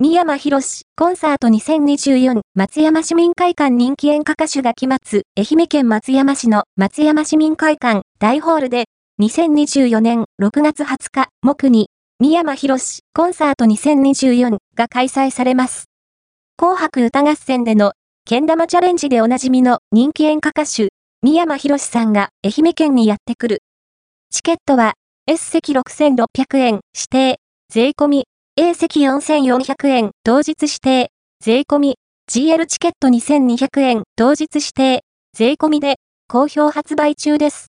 三山博士、コンサート2024、松山市民会館人気演歌歌手が期末、愛媛県松山市の松山市民会館大ホールで、2024年6月20日、木に、三山博士、コンサート2024が開催されます。紅白歌合戦での、けん玉チャレンジでおなじみの人気演歌歌手、三山博士さんが愛媛県にやってくる。チケットは、S 席6600円、指定、税込み、A 席4400円、当日指定、税込み、GL チケット2200円、当日指定、税込みで、好評発売中です。